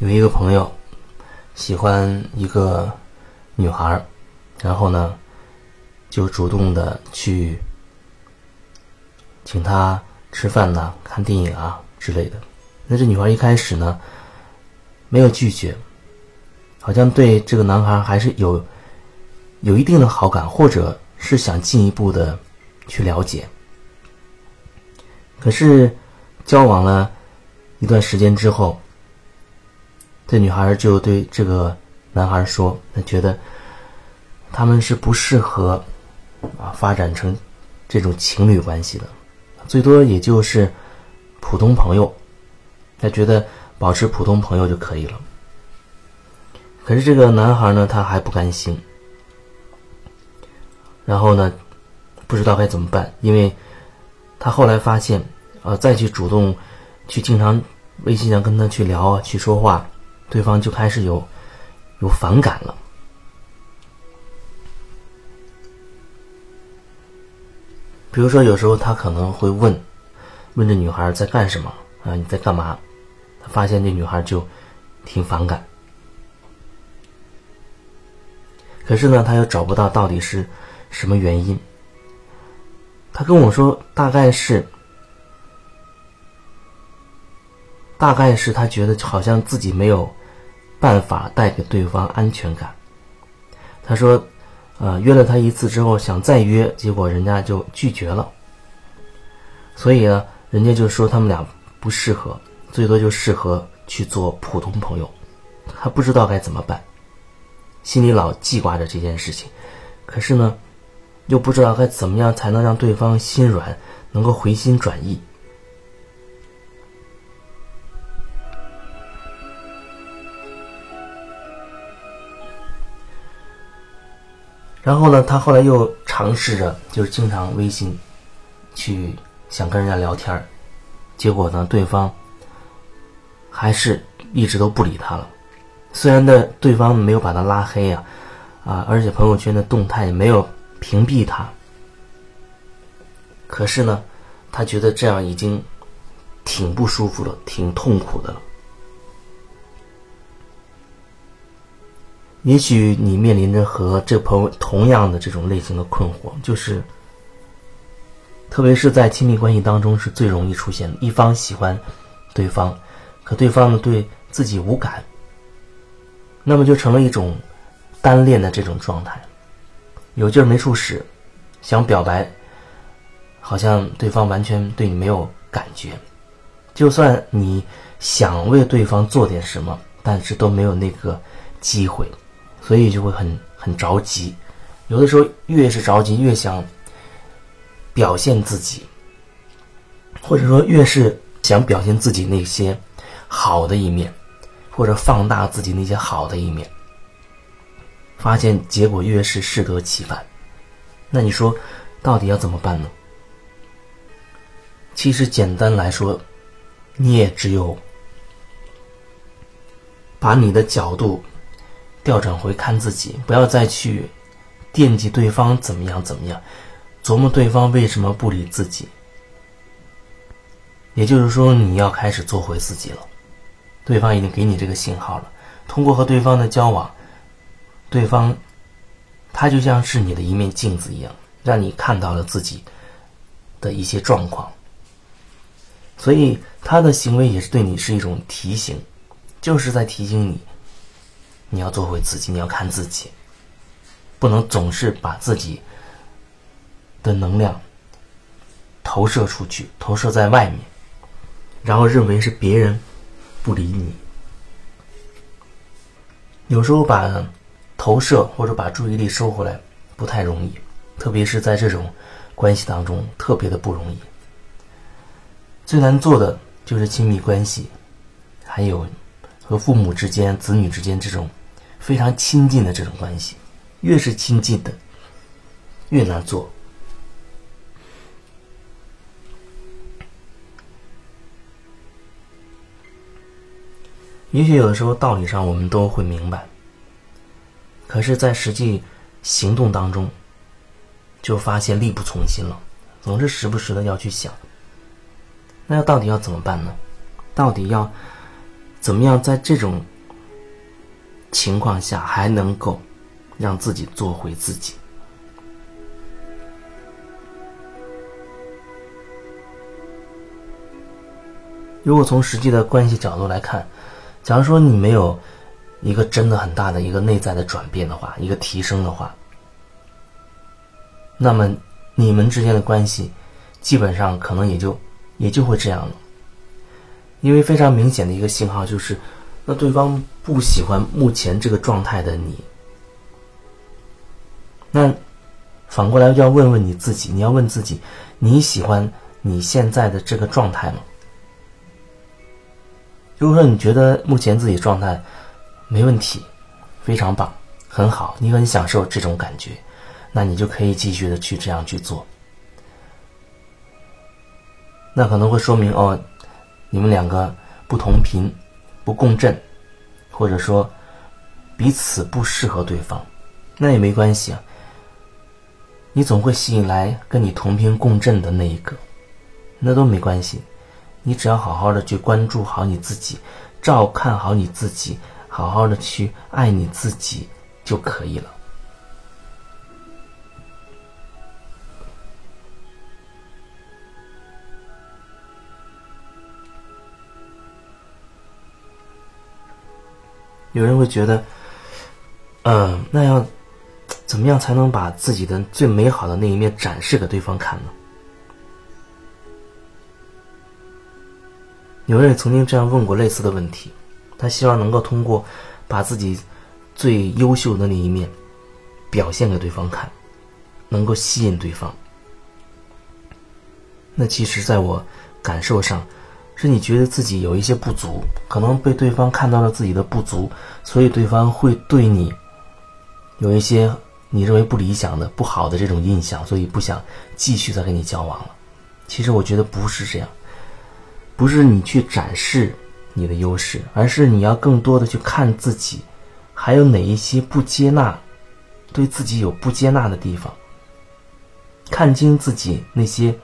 有一个朋友喜欢一个女孩，然后呢，就主动的去请她吃饭呐、看电影啊之类的。那这女孩一开始呢，没有拒绝，好像对这个男孩还是有有一定的好感，或者是想进一步的去了解。可是交往了一段时间之后，这女孩就对这个男孩说：“她觉得他们是不适合啊发展成这种情侣关系的，最多也就是普通朋友。她觉得保持普通朋友就可以了。可是这个男孩呢，他还不甘心，然后呢，不知道该怎么办，因为他后来发现，呃，再去主动去经常微信上跟他去聊啊，去说话。”对方就开始有有反感了，比如说有时候他可能会问问这女孩在干什么啊？你在干嘛？他发现这女孩就挺反感，可是呢，他又找不到到底是什么原因。他跟我说，大概是。大概是他觉得好像自己没有。办法带给对方安全感。他说：“呃，约了他一次之后，想再约，结果人家就拒绝了。所以呢，人家就说他们俩不适合，最多就适合去做普通朋友。他不知道该怎么办，心里老记挂着这件事情，可是呢，又不知道该怎么样才能让对方心软，能够回心转意。”然后呢，他后来又尝试着，就是经常微信，去想跟人家聊天儿结果呢，对方还是一直都不理他了。虽然呢，对方没有把他拉黑呀，啊，而且朋友圈的动态也没有屏蔽他，可是呢，他觉得这样已经挺不舒服了，挺痛苦的了。也许你面临着和这朋友同样的这种类型的困惑，就是，特别是在亲密关系当中是最容易出现的。一方喜欢对方，可对方呢对自己无感，那么就成了一种单恋的这种状态，有劲儿没处使，想表白，好像对方完全对你没有感觉，就算你想为对方做点什么，但是都没有那个机会。所以就会很很着急，有的时候越是着急，越想表现自己，或者说越是想表现自己那些好的一面，或者放大自己那些好的一面，发现结果越是适得其反。那你说，到底要怎么办呢？其实简单来说，你也只有把你的角度。调转回看自己，不要再去惦记对方怎么样怎么样，琢磨对方为什么不理自己。也就是说，你要开始做回自己了。对方已经给你这个信号了。通过和对方的交往，对方他就像是你的一面镜子一样，让你看到了自己的一些状况。所以他的行为也是对你是一种提醒，就是在提醒你。你要做回自己，你要看自己，不能总是把自己的能量投射出去，投射在外面，然后认为是别人不理你。有时候把投射或者把注意力收回来不太容易，特别是在这种关系当中特别的不容易。最难做的就是亲密关系，还有和父母之间、子女之间这种。非常亲近的这种关系，越是亲近的，越难做。也许有的时候道理上我们都会明白，可是，在实际行动当中，就发现力不从心了。总是时不时的要去想，那要到底要怎么办呢？到底要怎么样在这种情况下还能够让自己做回自己？如果从实际的关系角度来看，假如说你没有一个真的很大的一个内在的转变的话，一个提升的话，那么你们之间的关系基本上可能也就也就会这样了。因为非常明显的一个信号就是，那对方不喜欢目前这个状态的你。那反过来就要问问你自己，你要问自己，你喜欢你现在的这个状态吗？如果说你觉得目前自己状态没问题，非常棒，很好，你很享受这种感觉，那你就可以继续的去这样去做。那可能会说明哦，你们两个不同频，不共振，或者说彼此不适合对方，那也没关系啊。你总会吸引来跟你同频共振的那一个，那都没关系。你只要好好的去关注好你自己，照看好你自己，好好的去爱你自己就可以了。有人会觉得，嗯，那要怎么样才能把自己的最美好的那一面展示给对方看呢？有人也曾经这样问过类似的问题，他希望能够通过把自己最优秀的那一面表现给对方看，能够吸引对方。那其实，在我感受上，是你觉得自己有一些不足，可能被对方看到了自己的不足，所以对方会对你有一些你认为不理想的、不好的这种印象，所以不想继续再跟你交往了。其实我觉得不是这样。不是你去展示你的优势，而是你要更多的去看自己，还有哪一些不接纳，对自己有不接纳的地方。看清自己那些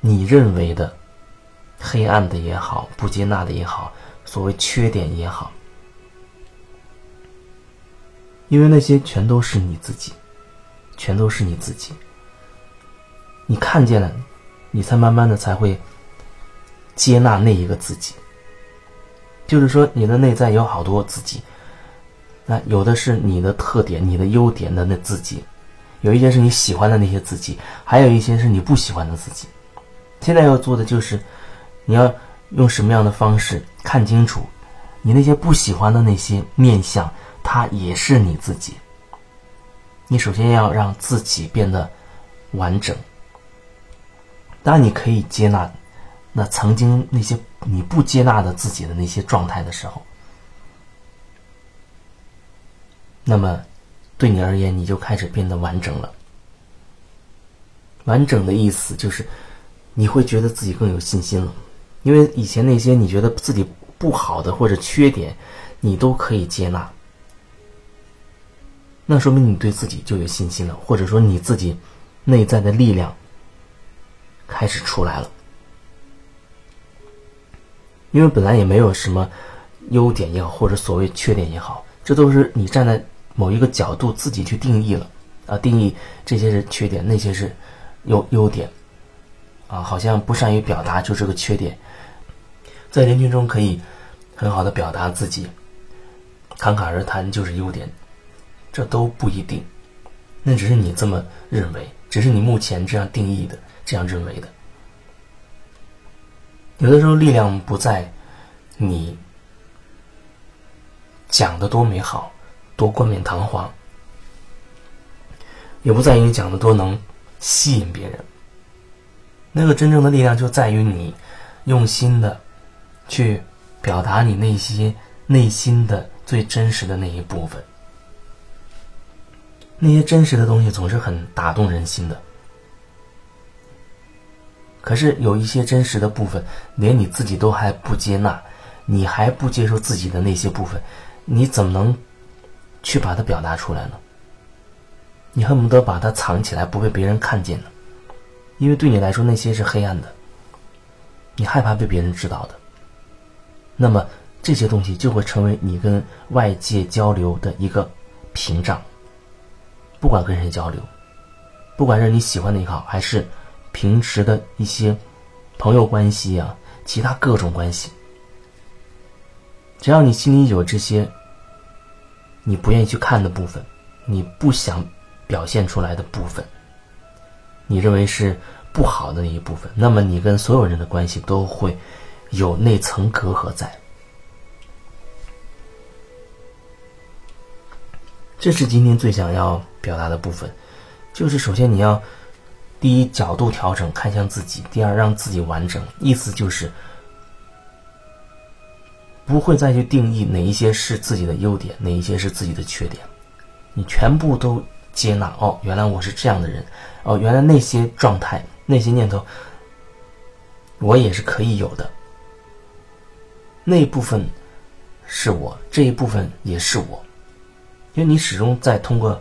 你认为的黑暗的也好，不接纳的也好，所谓缺点也好，因为那些全都是你自己，全都是你自己。你看见了，你才慢慢的才会。接纳那一个自己，就是说，你的内在有好多自己，那有的是你的特点、你的优点的那自己，有一些是你喜欢的那些自己，还有一些是你不喜欢的自己。现在要做的就是，你要用什么样的方式看清楚，你那些不喜欢的那些面相，它也是你自己。你首先要让自己变得完整，当你可以接纳。那曾经那些你不接纳的自己的那些状态的时候，那么对你而言，你就开始变得完整了。完整的意思就是你会觉得自己更有信心了，因为以前那些你觉得自己不好的或者缺点，你都可以接纳。那说明你对自己就有信心了，或者说你自己内在的力量开始出来了。因为本来也没有什么优点也好，或者所谓缺点也好，这都是你站在某一个角度自己去定义了啊，定义这些是缺点，那些是优优点啊，好像不善于表达就是个缺点，在人群中可以很好的表达自己，侃侃而谈就是优点，这都不一定，那只是你这么认为，只是你目前这样定义的，这样认为的。有的时候，力量不在你讲的多美好、多冠冕堂皇，也不在于你讲的多能吸引别人。那个真正的力量就在于你用心的去表达你那些内心的最真实的那一部分。那些真实的东西总是很打动人心的。可是有一些真实的部分，连你自己都还不接纳，你还不接受自己的那些部分，你怎么能去把它表达出来呢？你恨不得把它藏起来，不被别人看见呢？因为对你来说那些是黑暗的，你害怕被别人知道的。那么这些东西就会成为你跟外界交流的一个屏障。不管跟谁交流，不管是你喜欢的也好，还是平时的一些朋友关系啊，其他各种关系，只要你心里有这些你不愿意去看的部分，你不想表现出来的部分，你认为是不好的那一部分，那么你跟所有人的关系都会有那层隔阂在。这是今天最想要表达的部分，就是首先你要第一角度调整，看向自己；第二让自己完整，意思就是不会再去定义哪一些是自己的优点，哪一些是自己的缺点，你全部都接纳。哦，原来我是这样的人，哦，原来那些状态、那些念头，我也是可以有的。那一部分是我，这一部分也是我。因为你始终在通过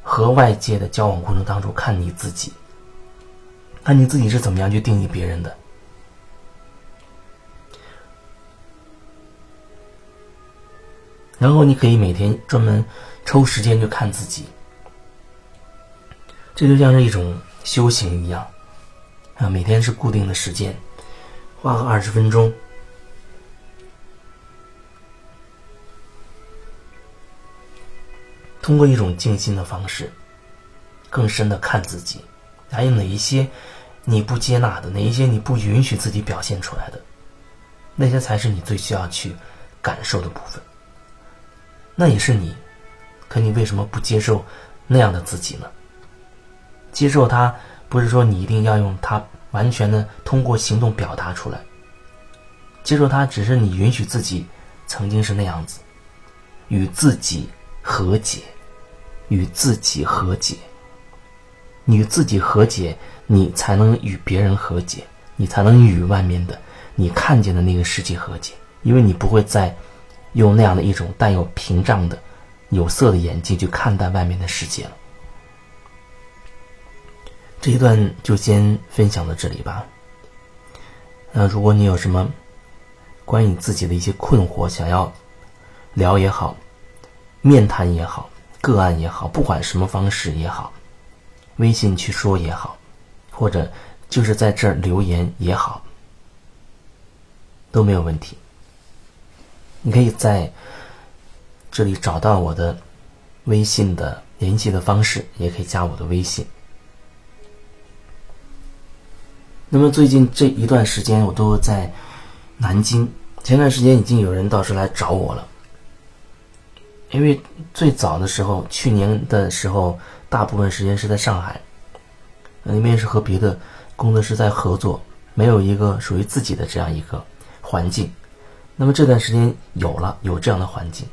和外界的交往过程当中看你自己，看你自己是怎么样去定义别人的，然后你可以每天专门抽时间去看自己，这就像是一种修行一样啊，每天是固定的时间，花个二十分钟。通过一种静心的方式，更深的看自己，还有哪一些你不接纳的，哪一些你不允许自己表现出来的，那些才是你最需要去感受的部分。那也是你，可你为什么不接受那样的自己呢？接受它，不是说你一定要用它完全的通过行动表达出来。接受它，只是你允许自己曾经是那样子，与自己和解。与自己和解，与自己和解，你才能与别人和解，你才能与外面的你看见的那个世界和解，因为你不会再用那样的一种带有屏障的有色的眼睛去看待外面的世界了。这一段就先分享到这里吧。那如果你有什么关于自己的一些困惑，想要聊也好，面谈也好。个案也好，不管什么方式也好，微信去说也好，或者就是在这儿留言也好，都没有问题。你可以在这里找到我的微信的联系的方式，也可以加我的微信。那么最近这一段时间，我都在南京。前段时间已经有人倒是来找我了。因为最早的时候，去年的时候，大部分时间是在上海，那边是和别的工作室在合作，没有一个属于自己的这样一个环境。那么这段时间有了有这样的环境，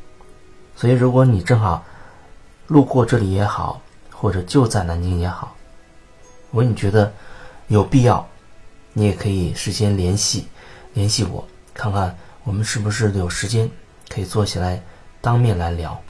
所以如果你正好路过这里也好，或者就在南京也好，如果你觉得有必要，你也可以事先联系联系我，看看我们是不是有时间可以坐下来。当面来聊。